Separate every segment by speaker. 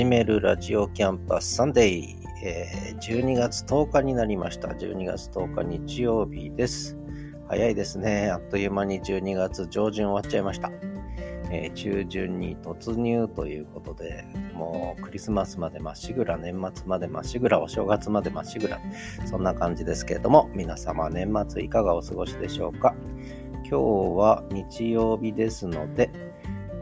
Speaker 1: はじめるラジオキャンパスサンデー、えー、12月10日になりました。12月10日日曜日です。早いですね。あっという間に12月上旬終わっちゃいました。えー、中旬に突入ということで、もうクリスマスまでまっしぐら、年末までまっしぐら、お正月までまっしぐら、そんな感じですけれども、皆様年末いかがお過ごしでしょうか。今日は日曜日ですので、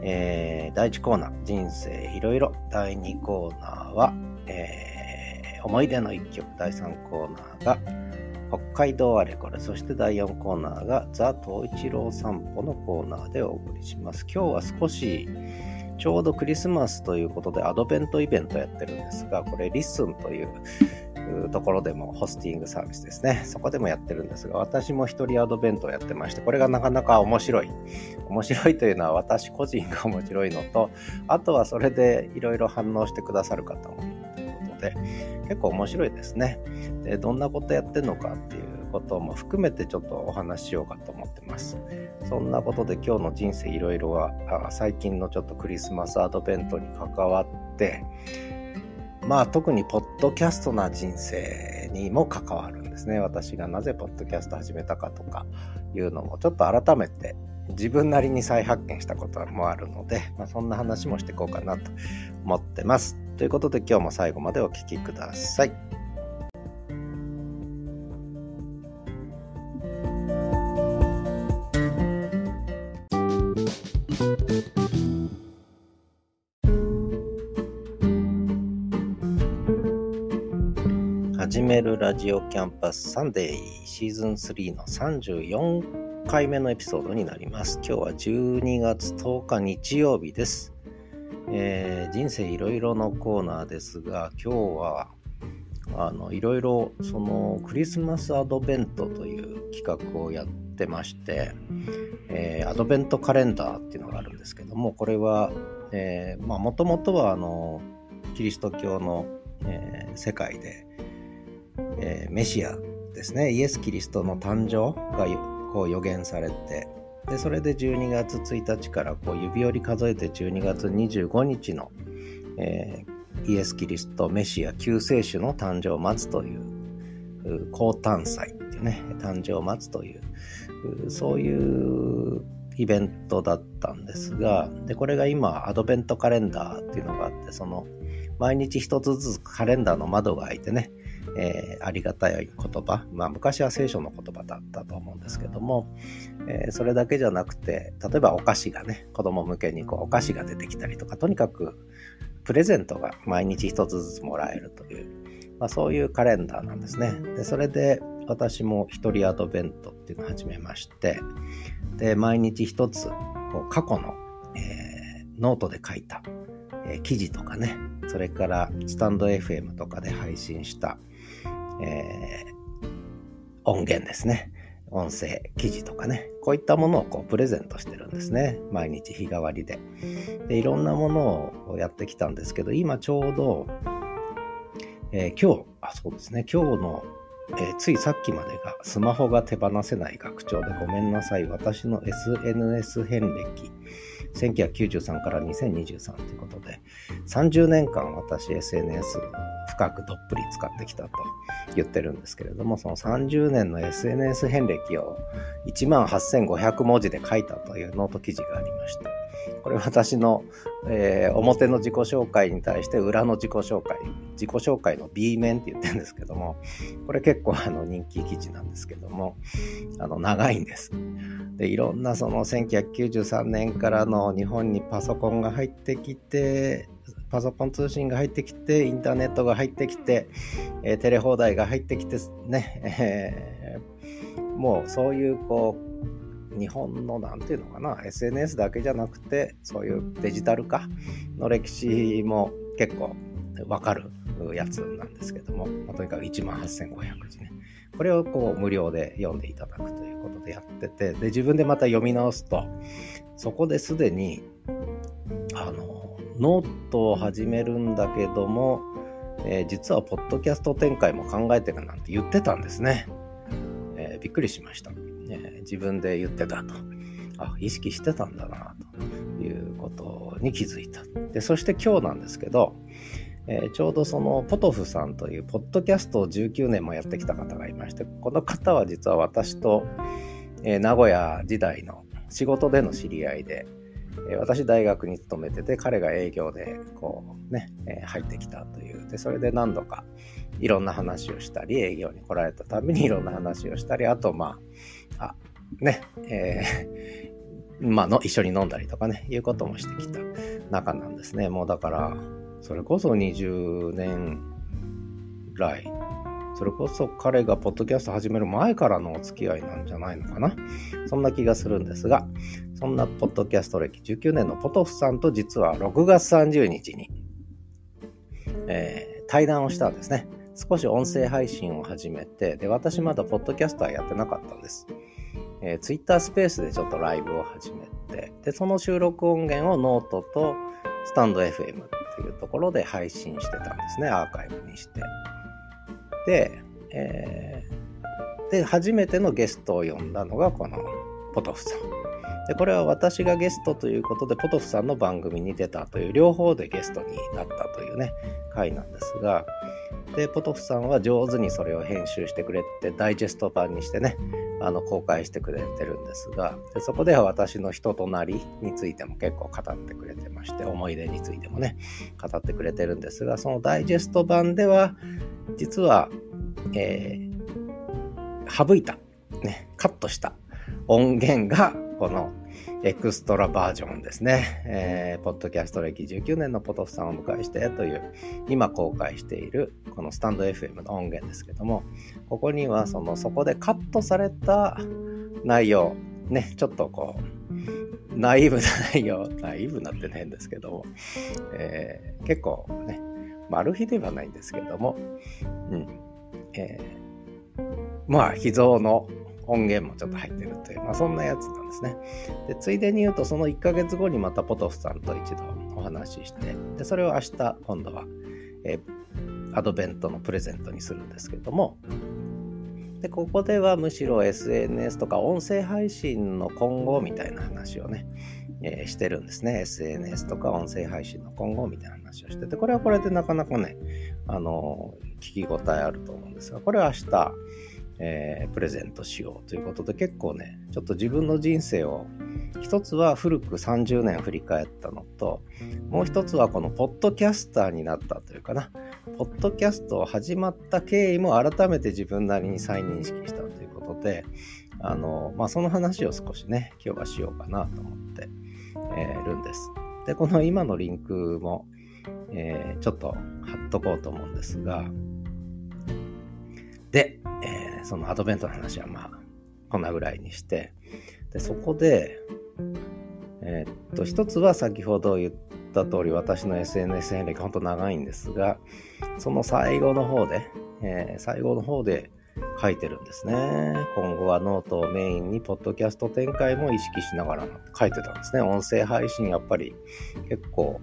Speaker 1: えー、第1コーナー、人生いろいろ。第2コーナーは、えー、思い出の1曲。第3コーナーが、北海道あれこれ。そして第4コーナーが、ザ・東一郎散歩のコーナーでお送りします。今日は少し、ちょうどクリスマスということでアドベントイベントやってるんですが、これ LISTEN というところでもホスティングサービスですね。そこでもやってるんですが、私も一人アドベントをやってまして、これがなかなか面白い。面白いというのは私個人が面白いのと、あとはそれでいろいろ反応してくださる方もいるということで、結構面白いですね。で、どんなことやってんのかっていうことも含めてちょっとお話ししようかと思ってます。そんなことで今日の人生いろいろは、最近のちょっとクリスマスアドベントに関わって、まあ特にポッドキャストな人生にも関わるんですね。私がなぜポッドキャスト始めたかとかいうのもちょっと改めて自分なりに再発見したこともあるので、まあ、そんな話もしていこうかなと思ってます。ということで今日も最後までお聴きください。始めるラジオキャンパスサンデーシーズン3の34回目のエピソードになります。今日は12月10日日曜日です。えー、人生いろいろのコーナーですが、今日はあのいろいろそのクリスマスアドベントという企画をやってまして、えー、アドベントカレンダーっていうのがあるんですけども、これは、え、まあもともとはあのキリスト教の、えー、世界でえ、メシアですねイエス・キリストの誕生がこう予言されてでそれで12月1日からこう指折り数えて12月25日の、えー、イエス・キリストメシア救世主の誕生を待つという高誕祭っていうね誕生を待つというそういうイベントだったんですがでこれが今アドベントカレンダーっていうのがあってその毎日一つずつカレンダーの窓が開いてねえー、ありがたい言葉、まあ、昔は聖書の言葉だったと思うんですけども、えー、それだけじゃなくて例えばお菓子がね子供向けにこうお菓子が出てきたりとかとにかくプレゼントが毎日一つずつもらえるという、まあ、そういうカレンダーなんですね。でそれで私も一人アドベントっていうのを始めましてで毎日一つこう過去の、えー、ノートで書いた、え、記事とかねそれからスタンド FM とかで配信したえー、音源ですね。音声、記事とかね。こういったものをこうプレゼントしてるんですね。毎日日替わりで。で、いろんなものをやってきたんですけど、今ちょうど、えー、今日、あ、そうですね。今日の、えー、ついさっきまでがスマホが手放せない学長でごめんなさい。私の SNS 遍歴。1993から2023ということで、30年間私 SNS 深くどっぷり使ってきたと言ってるんですけれども、その30年の SNS 遍歴を18,500文字で書いたというノート記事がありました。これ私の、えー、表の自己紹介に対して裏の自己紹介、自己紹介の B 面って言ってるんですけども、これ結構あの人気記事なんですけども、あの長いんです。で、いろんなその1993年からの日本にパソコンが入ってきて、パソコン通信が入ってきて、インターネットが入ってきて、えー、テレ放題が入ってきてね、えー、もうそういうこう、日本の何て言うのかな、SNS だけじゃなくて、そういうデジタル化の歴史も結構わかるやつなんですけども、まあ、とにかく1万8500字ね。これをこう無料で読んでいただくということでやってて、で、自分でまた読み直すと、そこですでに、あの、ノートを始めるんだけども、えー、実はポッドキャスト展開も考えてるなんて言ってたんですね。えー、びっくりしました、えー、自分で言ってたと。あ、意識してたんだな、ということに気づいた。で、そして今日なんですけど、えー、ちょうどそのポトフさんというポッドキャストを19年もやってきた方がいまして、この方は実は私と、えー、名古屋時代の仕事での知り合いで、えー、私大学に勤めてて、彼が営業でこうね、え入ってきたという。で、それで何度かいろんな話をしたり、営業に来られたためにいろんな話をしたり、あとま、あ、ね、え まあの、一緒に飲んだりとかね、いうこともしてきた仲なんですね。もうだから、それこそ20年来、それこそ彼がポッドキャスト始める前からのお付き合いなんじゃないのかな。そんな気がするんですが、そんなポッドキャスト歴19年のポトフさんと実は6月30日に、えー、対談をしたんですね。少し音声配信を始めて、で、私まだポッドキャストはやってなかったんです。えー、Twitter スペースでちょっとライブを始めて、で、その収録音源をノートとスタンド FM というところで配信してたんですね、アーカイブにして。で、えー、で、初めてのゲストを呼んだのがこのポトフさん。で、これは私がゲストということで、ポトフさんの番組に出たという、両方でゲストになったというね、回なんですが、で、ポトフさんは上手にそれを編集してくれて、ダイジェスト版にしてね、あの、公開してくれてるんですが、でそこでは私の人となりについても結構語ってくれてまして、思い出についてもね、語ってくれてるんですが、そのダイジェスト版では、実は、えー、省いた、ね、カットした音源が、このエクストラバージョンですね。えー、ポッドキャスト歴19年のポトフさんを迎えしてという、今公開しているこのスタンド FM の音源ですけども、ここにはその、そこでカットされた内容、ね、ちょっとこう、ナイーブな内容、ナイーブなって変ですけども、えー、結構ね、マル秘ではないんですけども、うん、えー、まあ、秘蔵の音源もちょっと入ってるという、まあそんなやつなんですね。で、ついでに言うと、その1ヶ月後にまたポトフさんと一度お話しして、で、それを明日、今度は、え、アドベントのプレゼントにするんですけども、で、ここではむしろ SNS とか音声配信の今後みたいな話をね、えー、してるんですね。SNS とか音声配信の今後みたいな話をしてて、これはこれでなかなかね、あの聞き応えあると思うんですが、これは明日、えー、プレゼントしようということで結構ねちょっと自分の人生を一つは古く30年振り返ったのともう一つはこのポッドキャスターになったというかな。ポッドキャストを始まった経緯も改めて自分なりに再認識したということであのまあその話を少しね今日はしようかなと思って、えー、るんです。でこの今のリンクも、えー、ちょっと貼っとこうと思うんですがで、えー、そのアドベントの話はまあ、こんなぐらいにして、で、そこで、えー、っと、一つは先ほど言った通り、私の SNS 遍歴、ほんと長いんですが、その最後の方で、えー、最後の方で書いてるんですね。今後はノートをメインに、ポッドキャスト展開も意識しながら書いてたんですね。音声配信、やっぱり結構、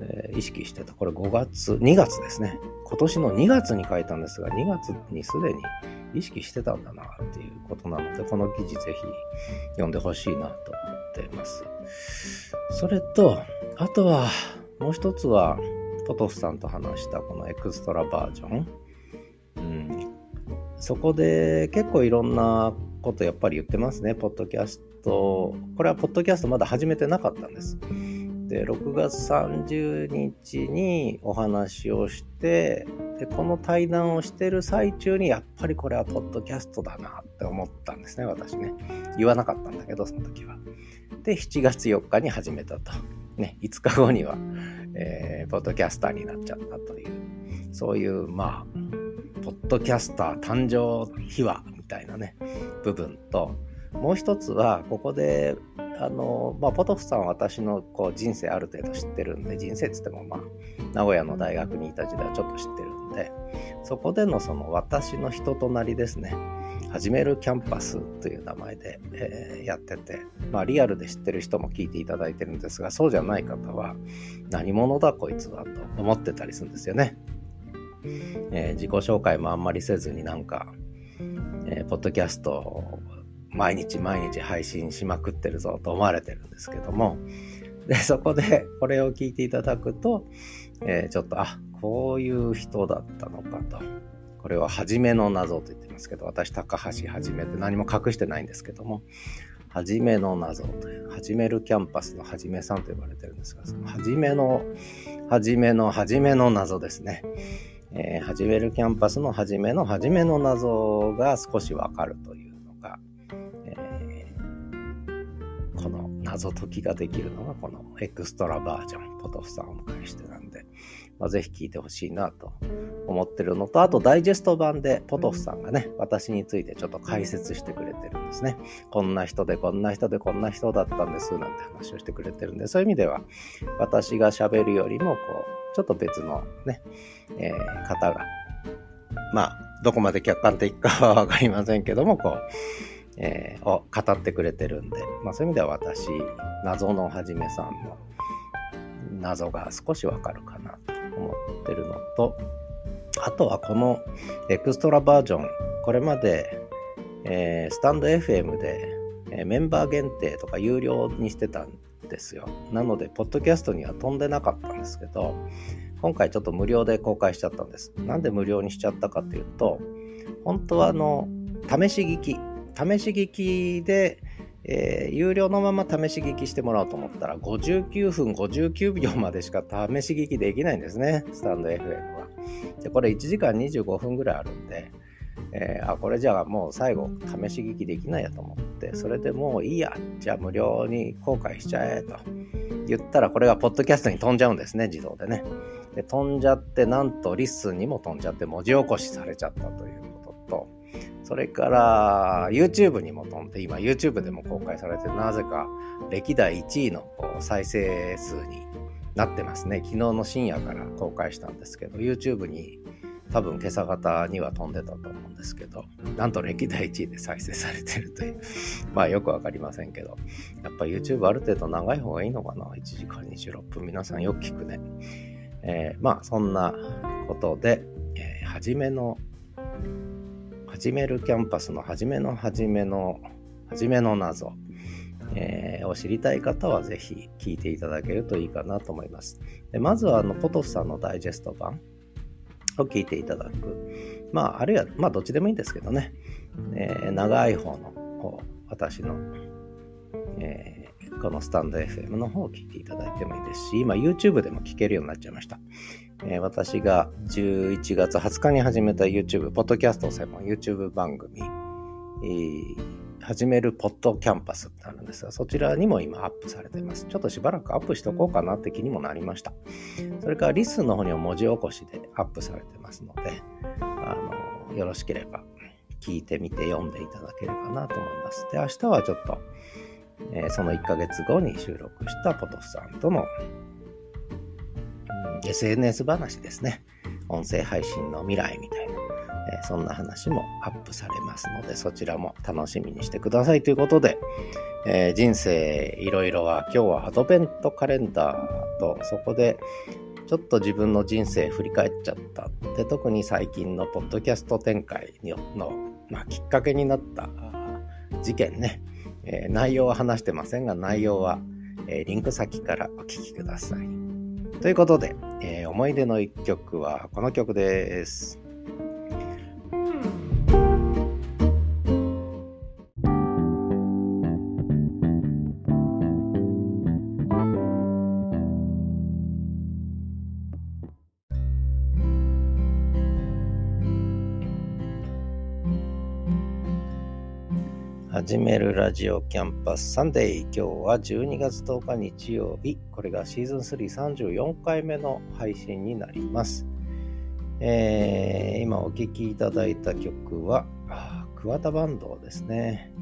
Speaker 1: え、意識してた。これ5月、2月ですね。今年の2月に書いたんですが、2月にすでに意識してたんだなっていうことなので、この記事ぜひ読んでほしいなと思っています。それと、あとは、もう一つは、ポトフさんと話したこのエクストラバージョン。うん、そこで結構いろんなことやっぱり言ってますね、ポッドキャスト。これはポッドキャストまだ始めてなかったんです。で、6月30日にお話をして、で、この対談をしてる最中に、やっぱりこれはポッドキャストだなって思ったんですね、私ね。言わなかったんだけど、その時は。で、7月4日に始めたと。ね、5日後には、えー、ポッドキャスターになっちゃったという、そういう、まあ、ポッドキャスター誕生秘話みたいなね、部分と、もう一つは、ここであの、まあ、ポトフさんは私のこう人生ある程度知ってるんで、人生っつってもまあ、名古屋の大学にいた時代はちょっと知ってるんで、そこでのその私の人となりですね、始めるキャンパスという名前で、えー、やってて、まあリアルで知ってる人も聞いていただいてるんですが、そうじゃない方は、何者だこいつはと思ってたりするんですよね。えー、自己紹介もあんまりせずになんか、えー、ポッドキャスト毎日毎日配信しまくってるぞと思われてるんですけども、で、そこでこれを聞いていただくと、えー、ちょっと、あ、こういう人だったのかと。これは初めの謎と言ってますけど、私、高橋はじめって何も隠してないんですけども、はじめの謎という、はじめるキャンパスのはじめさんと呼ばれてるんですが、そのはじめの、はじめの、はじめの謎ですね。えー、はじめるキャンパスのはじめの、はじめの謎が少しわかるという謎解きができるのがこのエクストラバージョン、ポトフさんをお迎えしてなんで、まあ、ぜひ聞いてほしいなと思ってるのと、あとダイジェスト版でポトフさんがね、私についてちょっと解説してくれてるんですね。こんな人でこんな人でこんな人だったんですなんて話をしてくれてるんで、そういう意味では私が喋るよりもこう、ちょっと別のね、えー、方が、まあ、どこまで客観的かはわかりませんけども、こう、えー、を語ってくれてるんで、まあそういう意味では私、謎のはじめさんの謎が少しわかるかなと思ってるのと、あとはこのエクストラバージョン、これまで、えー、スタンド FM で、えー、メンバー限定とか有料にしてたんですよ。なので、ポッドキャストには飛んでなかったんですけど、今回ちょっと無料で公開しちゃったんです。なんで無料にしちゃったかっていうと、本当はあの、試し聞き、試し聞きで、えー、有料のまま試し聞きしてもらおうと思ったら、59分59秒までしか試し聞きできないんですね、スタンド FM は。で、これ1時間25分ぐらいあるんで、えー、あ、これじゃあもう最後試し聞きできないやと思って、それでもういいや、じゃあ無料に公開しちゃえと言ったら、これがポッドキャストに飛んじゃうんですね、自動でね。で、飛んじゃって、なんと LISTEN にも飛んじゃって文字起こしされちゃったということと、それから YouTube にも飛んで、今 YouTube でも公開されて、なぜか歴代1位の再生数になってますね。昨日の深夜から公開したんですけど、YouTube に多分今朝方には飛んでたと思うんですけど、なんと歴代1位で再生されてるという、まあよくわかりませんけど、やっぱ YouTube ある程度長い方がいいのかな ?1 時間26分。皆さんよく聞くね。えー、まあそんなことで、えー、初めの始めるキャンパスの初めの初めの初めの謎、えー、を知りたい方はぜひ聞いていただけるといいかなと思います。でまずはあのポトフさんのダイジェスト版を聞いていただく。まあ、あるいは、まあ、どっちでもいいんですけどね、えー、長い方の方、私の、えー、このスタンド FM の方を聞いていただいてもいいですし、今 YouTube でも聞けるようになっちゃいました。えー、私が11月20日に始めた YouTube、ポッドキャスト専門 YouTube 番組、えー、始めるポッドキャンパスってあるんですが、そちらにも今アップされています。ちょっとしばらくアップしとこうかなって気にもなりました。それからリスンの方にも文字起こしでアップされてますので、あの、よろしければ聞いてみて読んでいただければなと思います。で、明日はちょっと、えー、その1ヶ月後に収録したポトフさんとの SNS 話ですね。音声配信の未来みたいな、えー、そんな話もアップされますので、そちらも楽しみにしてくださいということで、えー、人生いろいろは今日はアドベントカレンダーと、そこでちょっと自分の人生振り返っちゃったで、特に最近のポッドキャスト展開の、まあ、きっかけになった事件ね、えー、内容は話してませんが、内容は、えー、リンク先からお聞きください。ということで、えー、思い出の一曲はこの曲です。はじめるラジオキャンパスサンデー。今日は12月10日日曜日。これがシーズン334回目の配信になります。えー、今お聴きいただいた曲は、 KUWATA BAND ですね。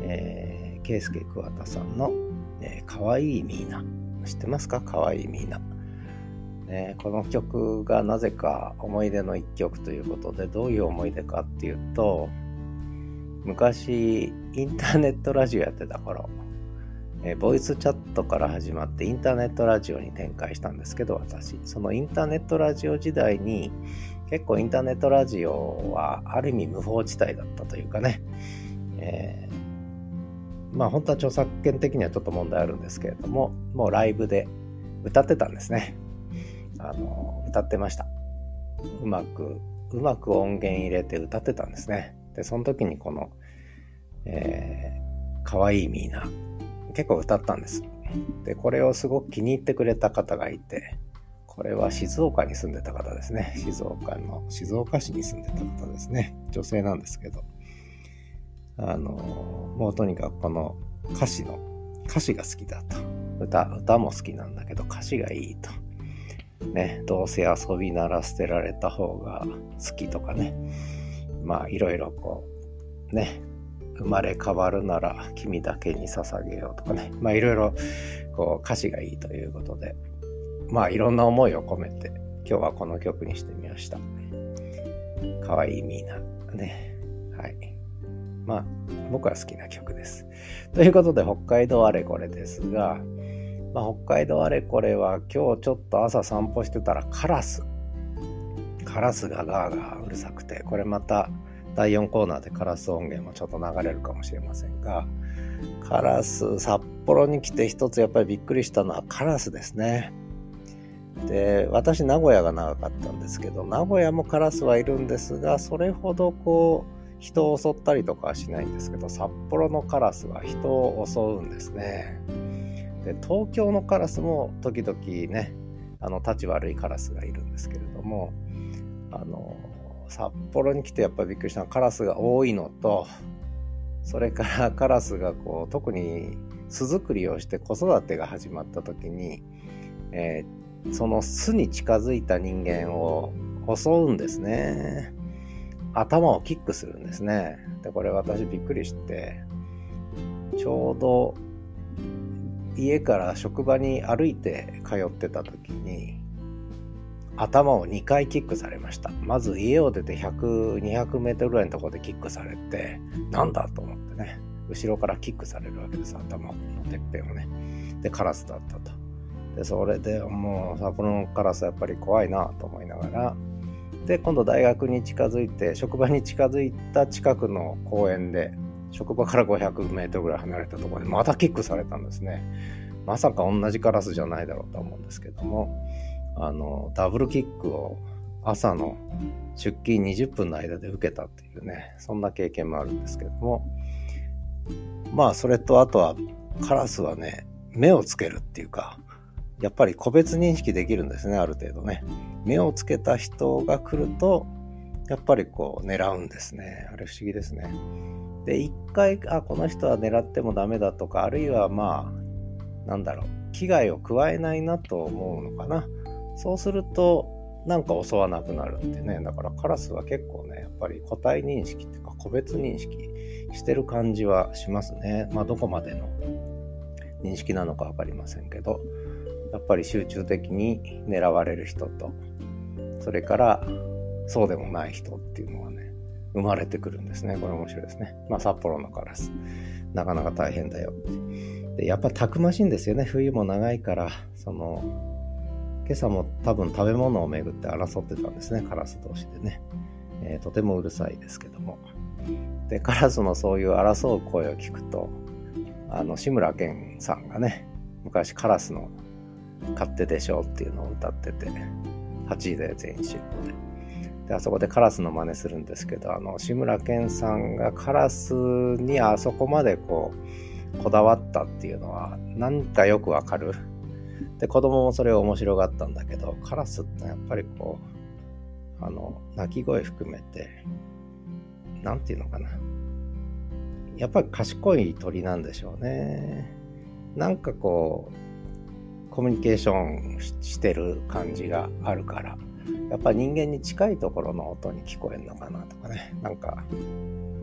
Speaker 1: えー、ケイスケ桑田さんの、えー、かわいいミーナ。知ってますか？かわいいミーナ。ね、この曲がなぜか思い出の一曲ということで、どういう思い出かっていうと、昔、インターネットラジオやってた頃、え、ボイスチャットから始まってインターネットラジオに展開したんですけど、私、そのインターネットラジオ時代に、結構インターネットラジオはある意味無法地帯だったというかね、えー、まあ本当は著作権的にはちょっと問題あるんですけれども、もうライブで歌ってたんですね。あの、歌ってました。うまく、うまく音源入れて歌ってたんですね。で、その時にこの、えー、かわいいミーナ、結構歌ったんです。で、これをすごく気に入ってくれた方がいて、これは静岡に住んでた方ですね。静岡の、静岡市に住んでた方ですね。女性なんですけど。あの、もうとにかくこの歌詞の、歌詞が好きだと。歌、歌も好きなんだけど歌詞がいいと。ね、どうせ遊びなら捨てられた方が好きとかね。まあいろいろこう、ね、生まれ変わるなら君だけに捧げようとかね。まあいろいろこう歌詞がいいということで、まあいろんな思いを込めて今日はこの曲にしてみました。かわいいミーナ。ね。はい。まあ僕は好きな曲です。ということで北海道あれこれですが、まあ、北海道あれこれは今日ちょっと朝散歩してたらカラス。カラスがガーガーうるさくて、これまた第4コーナーでカラス音源もちょっと流れるかもしれませんが、カラス、札幌に来て一つやっぱりびっくりしたのはカラスですね。で私名古屋が長かったんですけど名古屋もカラスはいるんですがそれほどこう人を襲ったりとかはしないんですけど札幌のカラスは人を襲うんですねで東京のカラスも時々ねあの立ち悪いカラスがいるんですけれどもあの札幌に来てやっぱりびっくりしたのはカラスが多いのとそれから カラスがこう特に巣作りをして子育てが始まった時に、えーその巣に近づいた人間を襲うんですね。頭をキックするんですね。で、これ私びっくりして、ちょうど家から職場に歩いて通ってた時に、頭を2回キックされました。まず家を出て100、200メートルぐらいのところでキックされて、なんだと思ってね、後ろからキックされるわけです、頭のてっぺんをね。で、カラスだったと。で、それでもう札幌のカラスやっぱり怖いなと思いながら、で、今度大学に近づいて、職場に近づいた近くの公園で、職場から500メートルぐらい離れたところでまたキックされたんですね。まさか同じカラスじゃないだろうと思うんですけども、あの、ダブルキックを朝の出勤20分の間で受けたっていうね、そんな経験もあるんですけども、まあ、それとあとは、カラスはね、目をつけるっていうか、やっぱり個別認識できるんですね、ある程度ね。目をつけた人が来ると、やっぱりこう狙うんですね。あれ不思議ですね。で、一回、あ、この人は狙ってもダメだとか、あるいはまあ、なんだろう、危害を加えないなと思うのかな。そうすると、なんか襲わなくなるんでね。だからカラスは結構ね、やっぱり個体認識っていうか個別認識してる感じはしますね。まあどこまでの認識なのかわかりませんけど。やっぱり集中的に狙われる人と、それからそうでもない人っていうのがね、生まれてくるんですね。これ面白いですね。まあ札幌のカラス。なかなか大変だよで、やっぱたくましいんですよね。冬も長いから、その、今朝も多分食べ物をめぐって争ってたんですね。カラス同士でね。えー、とてもうるさいですけども。で、カラスのそういう争う声を聞くと、あの、志村けんさんがね、昔カラスの勝手でしょうっていうのを歌ってて、8位で全員集合で。で、あそこでカラスの真似するんですけど、あの、志村けんさんがカラスにあそこまでこう、こだわったっていうのは、なんかよくわかる。で、子供もそれを面白がったんだけど、カラスってやっぱりこう、あの、鳴き声含めて、なんていうのかな。やっぱり賢い鳥なんでしょうね。なんかこう、コミュニケーションしてる感じがあるから、やっぱ人間に近いところの音に聞こえるのかなとかね、なんか、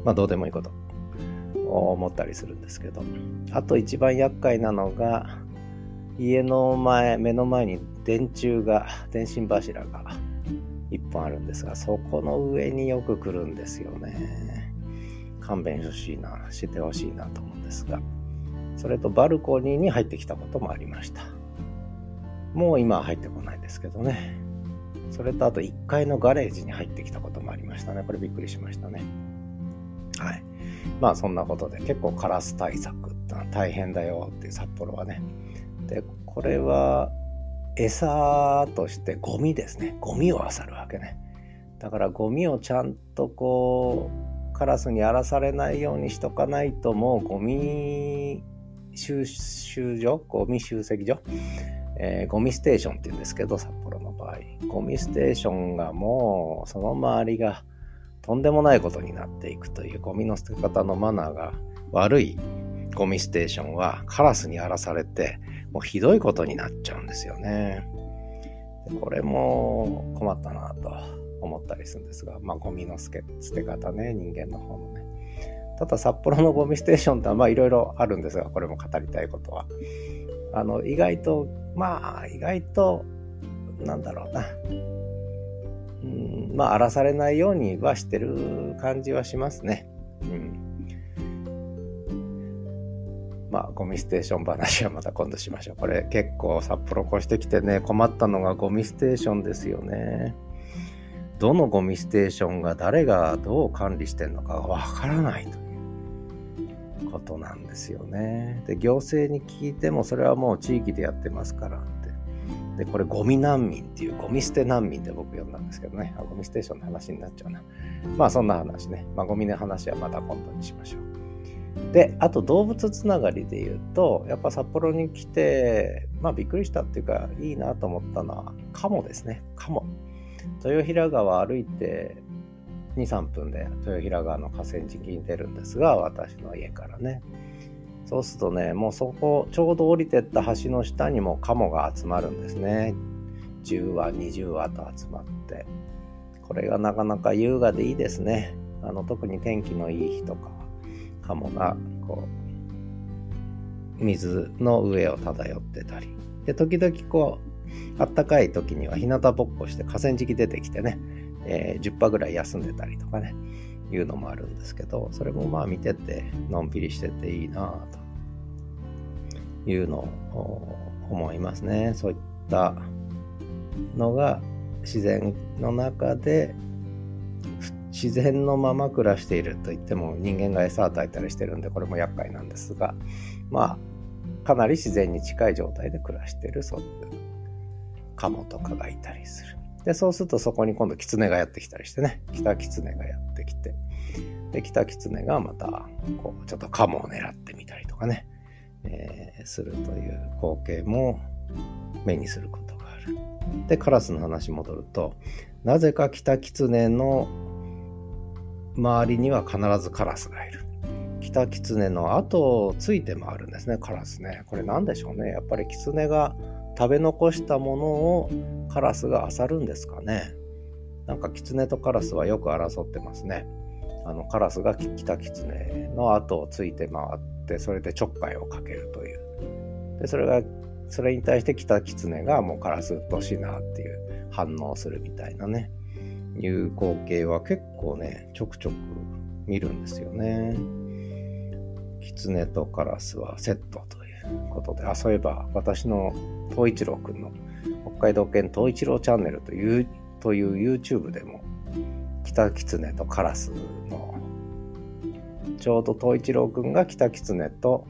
Speaker 1: まあどうでもいいこと思ったりするんですけど、あと一番厄介なのが、家の前、目の前に電柱が、電信柱が一本あるんですが、そこの上によく来るんですよね。勘弁してほしいな、してほしいなと思うんですが、それとバルコニーに入ってきたこともありました。もう今は入ってこないですけどね。それとあと1階のガレージに入ってきたこともありましたね。これびっくりしましたね。はい。まあそんなことで結構カラス対策大変だよって札幌はね。で、これは餌としてゴミですね。ゴミを漁るわけね。だからゴミをちゃんとこうカラスに荒らされないようにしとかないともうゴミ収集所ゴミ集積所、えー、ゴミステーションって言うんですけど札幌の場合ゴミステーションがもうその周りがとんでもないことになっていくというゴミの捨て方のマナーが悪いゴミステーションはカラスに荒らされてもうひどいことになっちゃうんですよね。これも困ったなと思ったりするんですが、まあゴミの捨て方ね、人間の方のね。ただ札幌のゴミステーションってまあいろいろあるんですが、これも語りたいことは。あの、意外と、まあ意外と、なんだろうな。うん、まあ荒らされないようにはしてる感じはしますね。うん。まあ、ゴミステーション話はまた今度しましょう。これ結構札幌越してきてね、困ったのがゴミステーションですよね。どのゴミステーションが誰がどう管理してんのかわからないということなんですよね。で、行政に聞いてもそれはもう地域でやってますからって。で、これゴミ難民っていうゴミ捨て難民って僕呼んだんですけどね。あゴミステーションの話になっちゃうな。まあそんな話ね。まあゴミの話はまた今度にしましょう。で、あと動物つながりで言うと、やっぱ札幌に来て、まあびっくりしたっていうか、いいなと思ったのは、カモですね。カモ。豊平川歩いて2、3分で豊平川の河川敷に出るんですが、私の家からね。そうするとね、もうそこ、ちょうど降りてった橋の下にもカモが集まるんですね。10羽、20羽と集まって。これがなかなか優雅でいいですね。あの、特に天気のいい日とかカモがこう水の上を漂ってたり。で時々こうあったかい時には日向ぼっこして河川敷出てきてね、えー、10羽ぐらい休んでたりとかねいうのもあるんですけどそれもまあ見ててのんびりしてていいなと。いうのを思いますね。そういったのが自然の中で自然のまま暮らしていると言っても人間が餌を与えたりしてるんでこれも厄介なんですがまあかなり自然に近い状態で暮らしているそういうカモとかがいたりする。でそうするとそこに今度キツネがやってきたりしてねキタキツネがやってきてでキタキツネがまたこうちょっとカモを狙ってみたりとかね、えー、するという光景も目にすることがある。でカラスの話戻るとなぜかキタキツネの周りには必ずカラスがいる。キタキツネの後をついて回るんですね、カラスね。これ何でしょうね。やっぱりキツネが食べ残したものをカラスが漁るんですかね。なんかキツネとカラスはよく争ってますね。あのカラスがキタキツネの後をついて回って、それでちょっかいをかけるという。で、それが、それに対してキタキツネがもうカラスうっとしいなっていう反応するみたいなね。いう光景は結構ね、ちょくちょく見るんですよね。狐とカラスはセットということで、あ、そういえば私の東一郎くんの北海道犬東一郎チャンネルというという YouTube でも、北狐とカラスの、ちょうど東一郎くんが北狐と、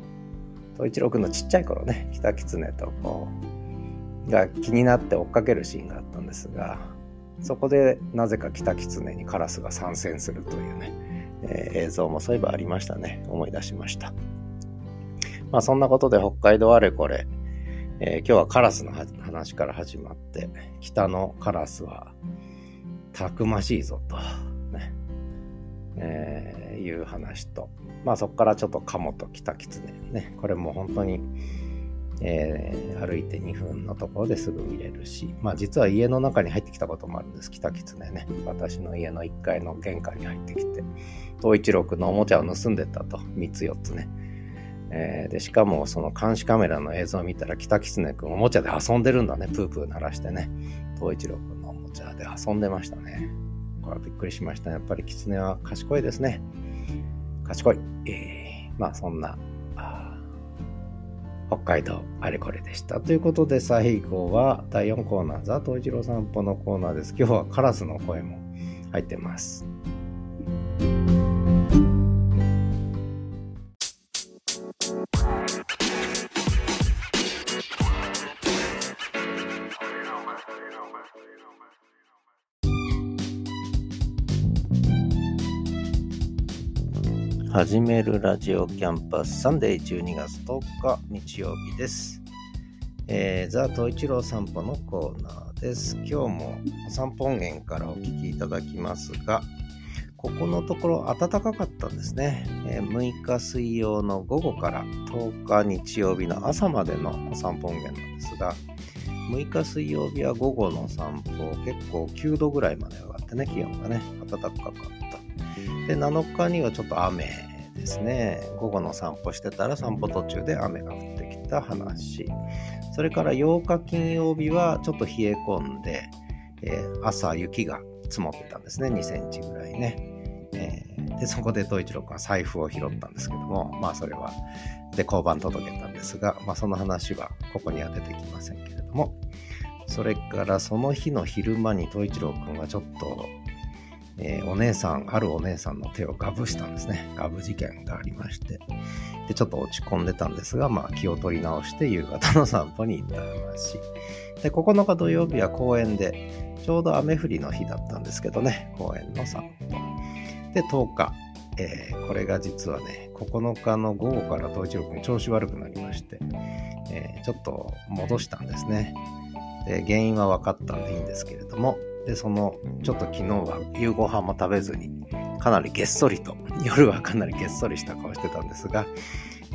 Speaker 1: 東一郎くんのちっちゃい頃ね、北狐とこう、が気になって追っかけるシーンがあったんですが、そこでなぜかキタキツネにカラスが参戦するというね、えー、映像もそういえばありましたね。思い出しました。まあそんなことで北海道あれこれ、えー、今日はカラスの話から始まって、北のカラスはたくましいぞと、ね、えー、いう話と、まあそこからちょっとカモとキタキツネね、これも本当にえー、歩いて2分のところですぐ見れるし、まあ実は家の中に入ってきたこともあるんです。キタキツネね。私の家の1階の玄関に入ってきて、東一郎くんのおもちゃを盗んでったと、3つ4つね。えー、で、しかもその監視カメラの映像を見たら、キタキツネくんおもちゃで遊んでるんだね。プープー鳴らしてね。東一郎くんのおもちゃで遊んでましたね。これはびっくりしました。やっぱりキツネは賢いですね。賢い。えー、まあそんな北海道あれこれでした。ということで最後は第4コーナー、ザ・トイジロ散歩のコーナーです。今日はカラスの声も入ってます。はじめるラジオキャンパスサンデー12月10日日曜日です。えー、ザ・トイチロー散歩のコーナーです。今日もお散歩音源からお聞きいただきますが、ここのところ暖かかったんですね。えー6日水曜の午後から10日日曜日の朝までのお散歩音源なんですが、6日水曜日は午後の散歩、結構9度ぐらいまで上がってね、気温がね、暖かかった。で、7日にはちょっと雨ですね。午後の散歩してたら散歩途中で雨が降ってきた話。それから8日金曜日はちょっと冷え込んで、えー朝雪が積もってたんですね。2センチぐらいね。えーで、そこで東一郎君は財布を拾ったんですけども、まあそれは、で、交番届けたんですが、まあその話はここには出てきませんけれども、それからその日の昼間に東一郎君はちょっと、えーお姉さん、あるお姉さんの手をガブしたんですね。ガブ事件がありまして。で、ちょっと落ち込んでたんですが、まあ気を取り直して夕方の散歩に行った話。で、9日土曜日は公園で、ちょうど雨降りの日だったんですけどね、公園の散歩。で、10日。えーこれが実はね、9日の午後から東一郎君調子悪くなりまして、えーちょっと戻したんですね。で、原因は分かったんでいいんですけれども、で、その、ちょっと昨日は夕ご飯も食べずに、かなりげっそりと、夜はかなりげっそりした顔してたんですが、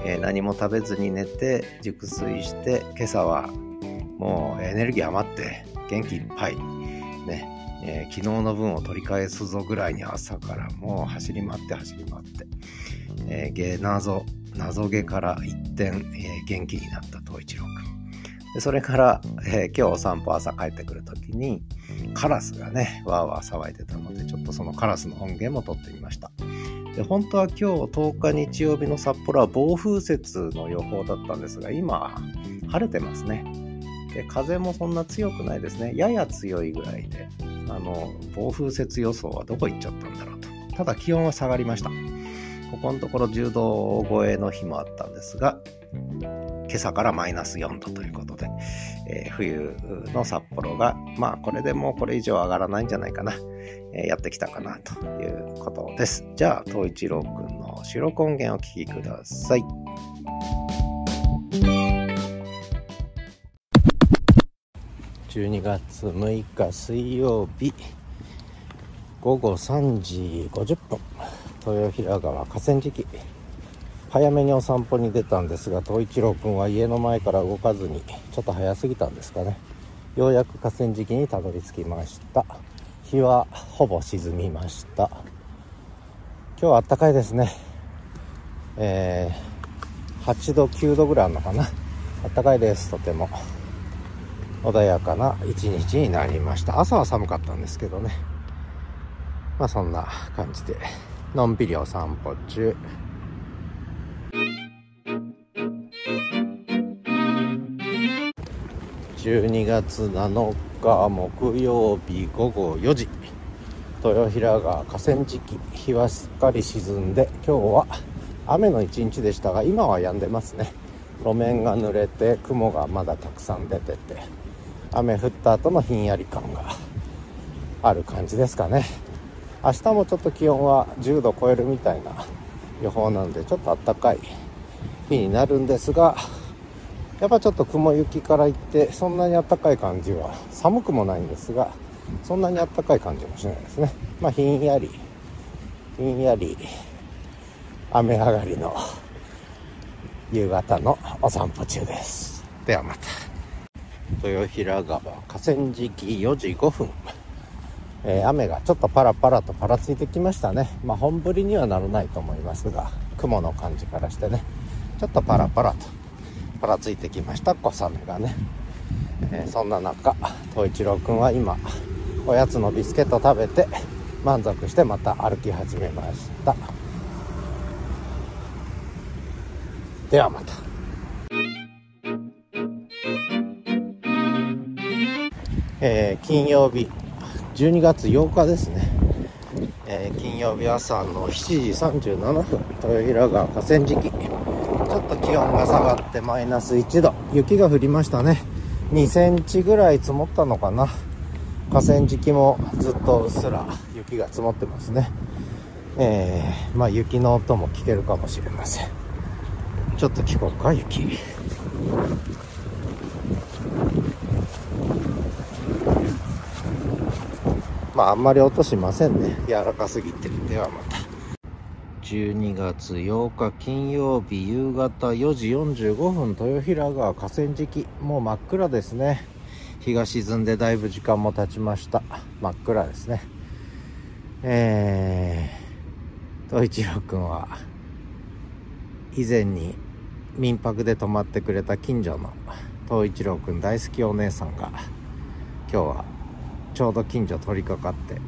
Speaker 1: えー何も食べずに寝て、熟睡して、今朝はもうエネルギー余って元気いっぱい、ね、えー昨日の分を取り返すぞぐらいに朝からもう走り回って走り回って、えーげ謎、謎毛から一転、えー元気になった東一郎くん。でそれから、えー今日お散歩朝帰ってくるときに、カラスがね、わーわー騒いでたので、ちょっとそのカラスの音源も撮ってみました。で本当は今日10日日曜日の札幌は暴風雪の予報だったんですが、今、晴れてますね。で風もそんな強くないですね。やや強いぐらいで、あの、暴風雪予想はどこ行っちゃったんだろうと。ただ気温は下がりました。ここのところ10度超えの日もあったんですが、今朝からマイナス4度ということで、えー冬の札幌が、まあこれでもうこれ以上上がらないんじゃないかな、えーやってきたかなということです。じゃあ、東一郎くんの白根源をお聞きください。12月6日水曜日午後3時50分豊平川河川敷早めにお散歩に出たんですが東一郎くんは家の前から動かずにちょっと早すぎたんですかね。ようやく河川敷にたどり着きました。日はほぼ沈みました。今日は暖かいですね。えー、8度9度ぐらいあるのかな。暖かいですとても。穏やかな一日になりました。朝は寒かったんですけどね。まあそんな感じでのんびりお散歩中。12月7日木曜日午後4時。豊平川河川敷日はすっかり沈んで今日は雨の一日でしたが今は止んでますね。路面が濡れて雲がまだたくさん出てて雨降った後のひんやり感がある感じですかね。明日もちょっと気温は10度超えるみたいな予報なんでちょっと暖かい日になるんですがやっぱちょっと雲行きからいってそんなに暖かい感じは寒くもないんですがそんなに暖かい感じもしないですね。まあひんやりひんやり雨上がりの夕方のお散歩中です。ではまた。豊平川河川敷4時5分、えー雨がちょっとパラパラとパラついてきましたね。まあ本降りにはならないと思いますが雲の感じからしてねちょっとパラパラと。パラついてきました小雨がね、えーそんな中東一郎くんは今おやつのビスケット食べて満足してまた歩き始めました。ではまた。えー金曜日12月8日ですね、えー金曜日朝の7時37分豊平川河川敷。ちょっと気温が下がってマイナス1度。雪が降りましたね。2センチぐらい積もったのかな。河川敷もずっとうっすら雪が積もってますね。えー、まあ雪の音も聞けるかもしれません。ちょっと聞こうか雪。まああんまり音しませんね。柔らかすぎてではまた。12月8日金曜日夕方4時45分豊平川河川敷。もう真っ暗ですね。日が沈んでだいぶ時間も経ちました。真っ暗ですね。えー、東一郎くんは以前に民泊で泊まってくれた近所の東一郎くん大好きお姉さんが今日はちょうど近所通りかかって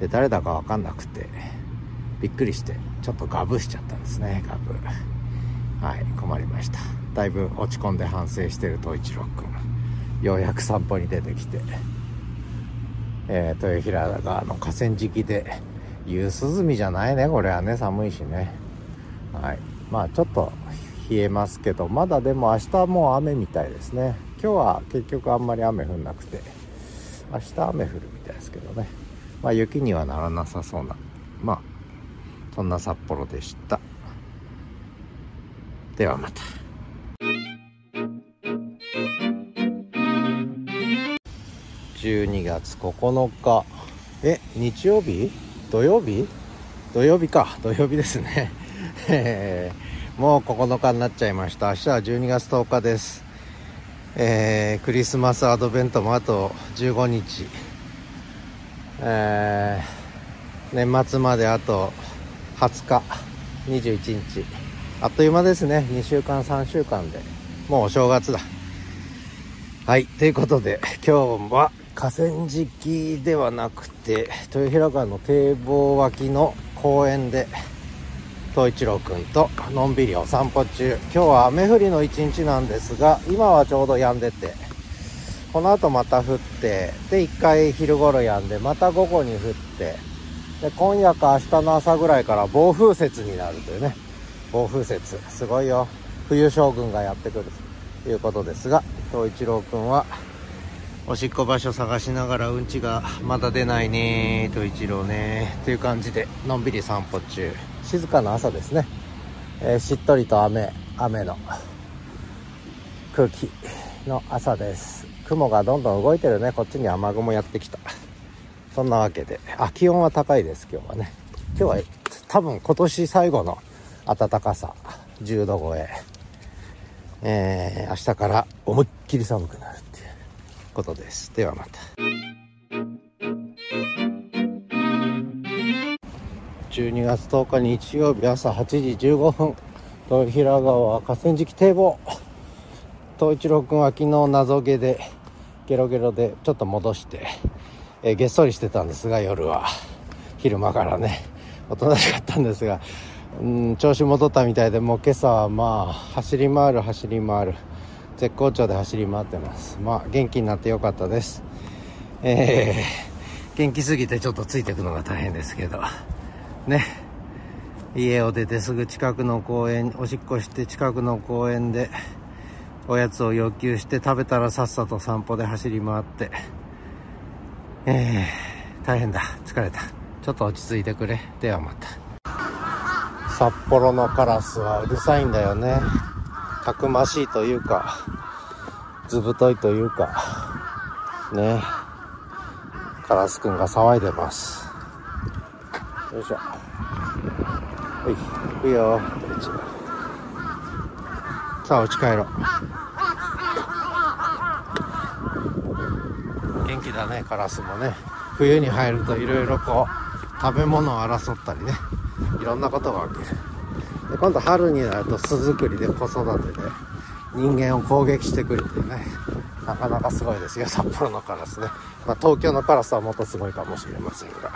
Speaker 1: で誰だか分かんなくてびっくりしてちょっとガブしちゃったんですねガブ。はい困りました。だいぶ落ち込んで反省してる東一郎くんようやく散歩に出てきて、えー、豊平川の河川敷で夕涼みじゃないねこれはね寒いしね。はい。まあちょっと冷えますけどまだでも明日もう雨みたいですね。今日は結局あんまり雨降んなくて明日雨降るみたいですけどね。まあ雪にはならなさそうなそんな札幌でした。ではまた。12月9日。え日曜日？土曜日？土曜日か。土曜日ですね。もう9日になっちゃいました。明日は12月10日です。えー、クリスマスアドベントもあと15日。えー、年末まであと20日21日。あっという間ですね。2週間3週間で。もうお正月だ。はい。ということで今日は河川敷ではなくて豊平川の堤防脇の公園で東一郎くんとのんびりお散歩中。今日は雨降りの一日なんですが今はちょうど止んでてこの後また降ってで1回昼頃止んでまた午後に降ってで今夜か明日の朝ぐらいから暴風雪になるというね。暴風雪。すごいよ。冬将軍がやってくるということですが東一郎くんはおしっこ場所探しながらうんちがまだ出ないね東一郎ねという感じでのんびり散歩中。静かな朝ですね、えー、しっとりと雨雨の空気の朝です。雲がどんどん動いてるね。こっちに雨雲やってきた。そんなわけで。あ気温は高いです今日はね。今日は多分今年最後の暖かさ。10度超え。えー、明日から思いっきり寒くなるっていうことです。ではまた。12月10日日曜日朝8時15分。豊平川河川敷堤防。東一郎君は昨日謎毛でゲロゲロでちょっと戻して、えー、げっそりしてたんですが夜は。昼間からね。おとなしかったんですがうん調子戻ったみたいでもう今朝はまあ走り回る走り回る。絶好調で走り回ってます。まあ元気になってよかったです。えー、元気すぎてちょっとついていくのが大変ですけど。ね。家を出てすぐ近くの公園おしっこして近くの公園でおやつを要求して食べたらさっさと散歩で走り回って。えー、大変だ。疲れた。ちょっと落ち着いてくれ。ではまた。札幌のカラスはうるさいんだよね。たくましいというか図太いというかね。カラスくんが騒いでます。よいしょ。はい行くよ。さあお家帰ろう元気だねカラスもね。冬に入るといろいろこう食べ物を争ったりね。いろんなことが起きるで今度春になると巣作りで子育てで人間を攻撃してくるっていうね。なかなかすごいですよ札幌のカラスね、まあ、東京のカラスはもっとすごいかもしれませんが。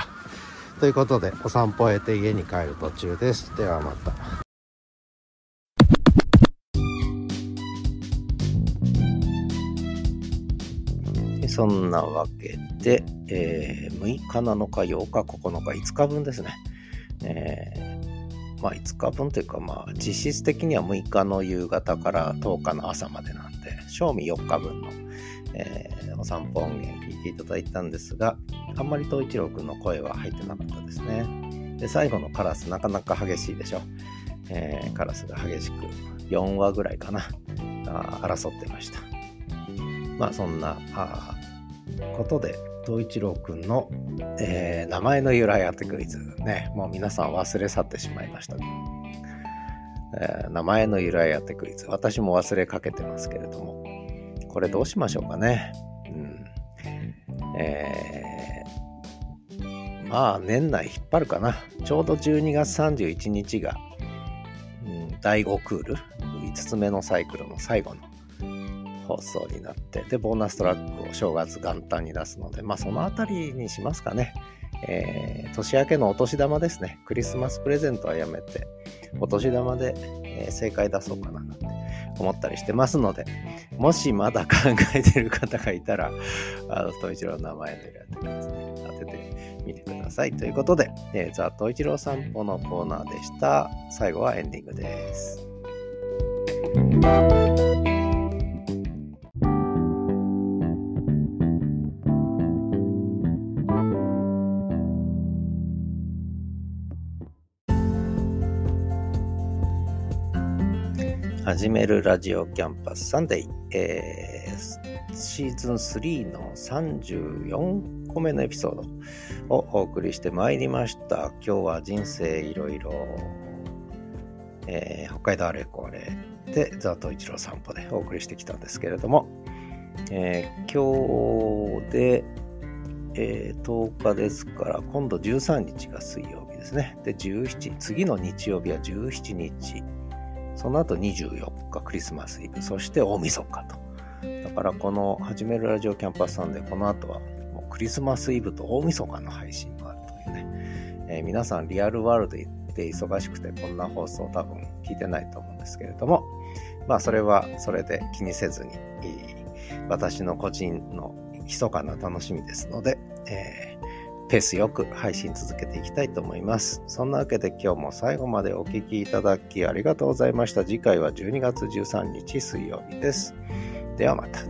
Speaker 1: ということでお散歩を終えて家に帰る途中です。ではまた。そんなわけで、えー、6日7日8日9日5日分ですね、えー、まあ5日分というかまあ実質的には6日の夕方から10日の朝までなんで賞味4日分のえー、お散歩音源聞いていただいたんですが、あんまり東一郎くんの声は入ってなかったですね。で、最後のカラスなかなか激しいでしょ。えー、カラスが激しく4話ぐらいかな、あ争ってました。まあそんなあことで、東一郎くんの、えー、名前の由来当てクイズね、もう皆さん忘れ去ってしまいました。えー、名前の由来当てクイズ。私も忘れかけてますけれども、これどうしましょうかね。うん。えー、まあ年内引っ張るかな。ちょうど12月31日が、うん、第5クール、5つ目のサイクルの最後の放送になって、で、ボーナストラックを正月元旦に出すので、まあそのあたりにしますかね。えー、年明けのお年玉ですね。クリスマスプレゼントはやめて、お年玉で、えー、正解出そうかななんて思ったりしてますので、もしまだ考えてる方がいたら、あの、東一郎の名前で当ててみてください。ということで、えー、ザ・東一郎散歩のコーナーでした。最後はエンディングです。はじめるラジオキャンパスサンデー、えー、シーズン3の34個目のエピソードをお送りしてまいりました。今日は人生いろいろ、えー、北海道あれこれでザ・トイチロー散歩でお送りしてきたんですけれども、えー、今日で、えー、10日ですから今度13日が水曜日ですね。で、17、次の日曜日は17日。その後24日クリスマスイブ、そして大晦日と。だからこの始めるラジオキャンパスさんでこの後はもうクリスマスイブと大晦日の配信もあるというね。えー、皆さんリアルワールドで忙しくてこんな放送多分聞いてないと思うんですけれども、まあそれはそれで気にせずに、私の個人の密かな楽しみですので、えーペースよく配信続けていきたいと思います。そんなわけで今日も最後までお聴きいただきありがとうございました。次回は12月13日水曜日です。ではまた。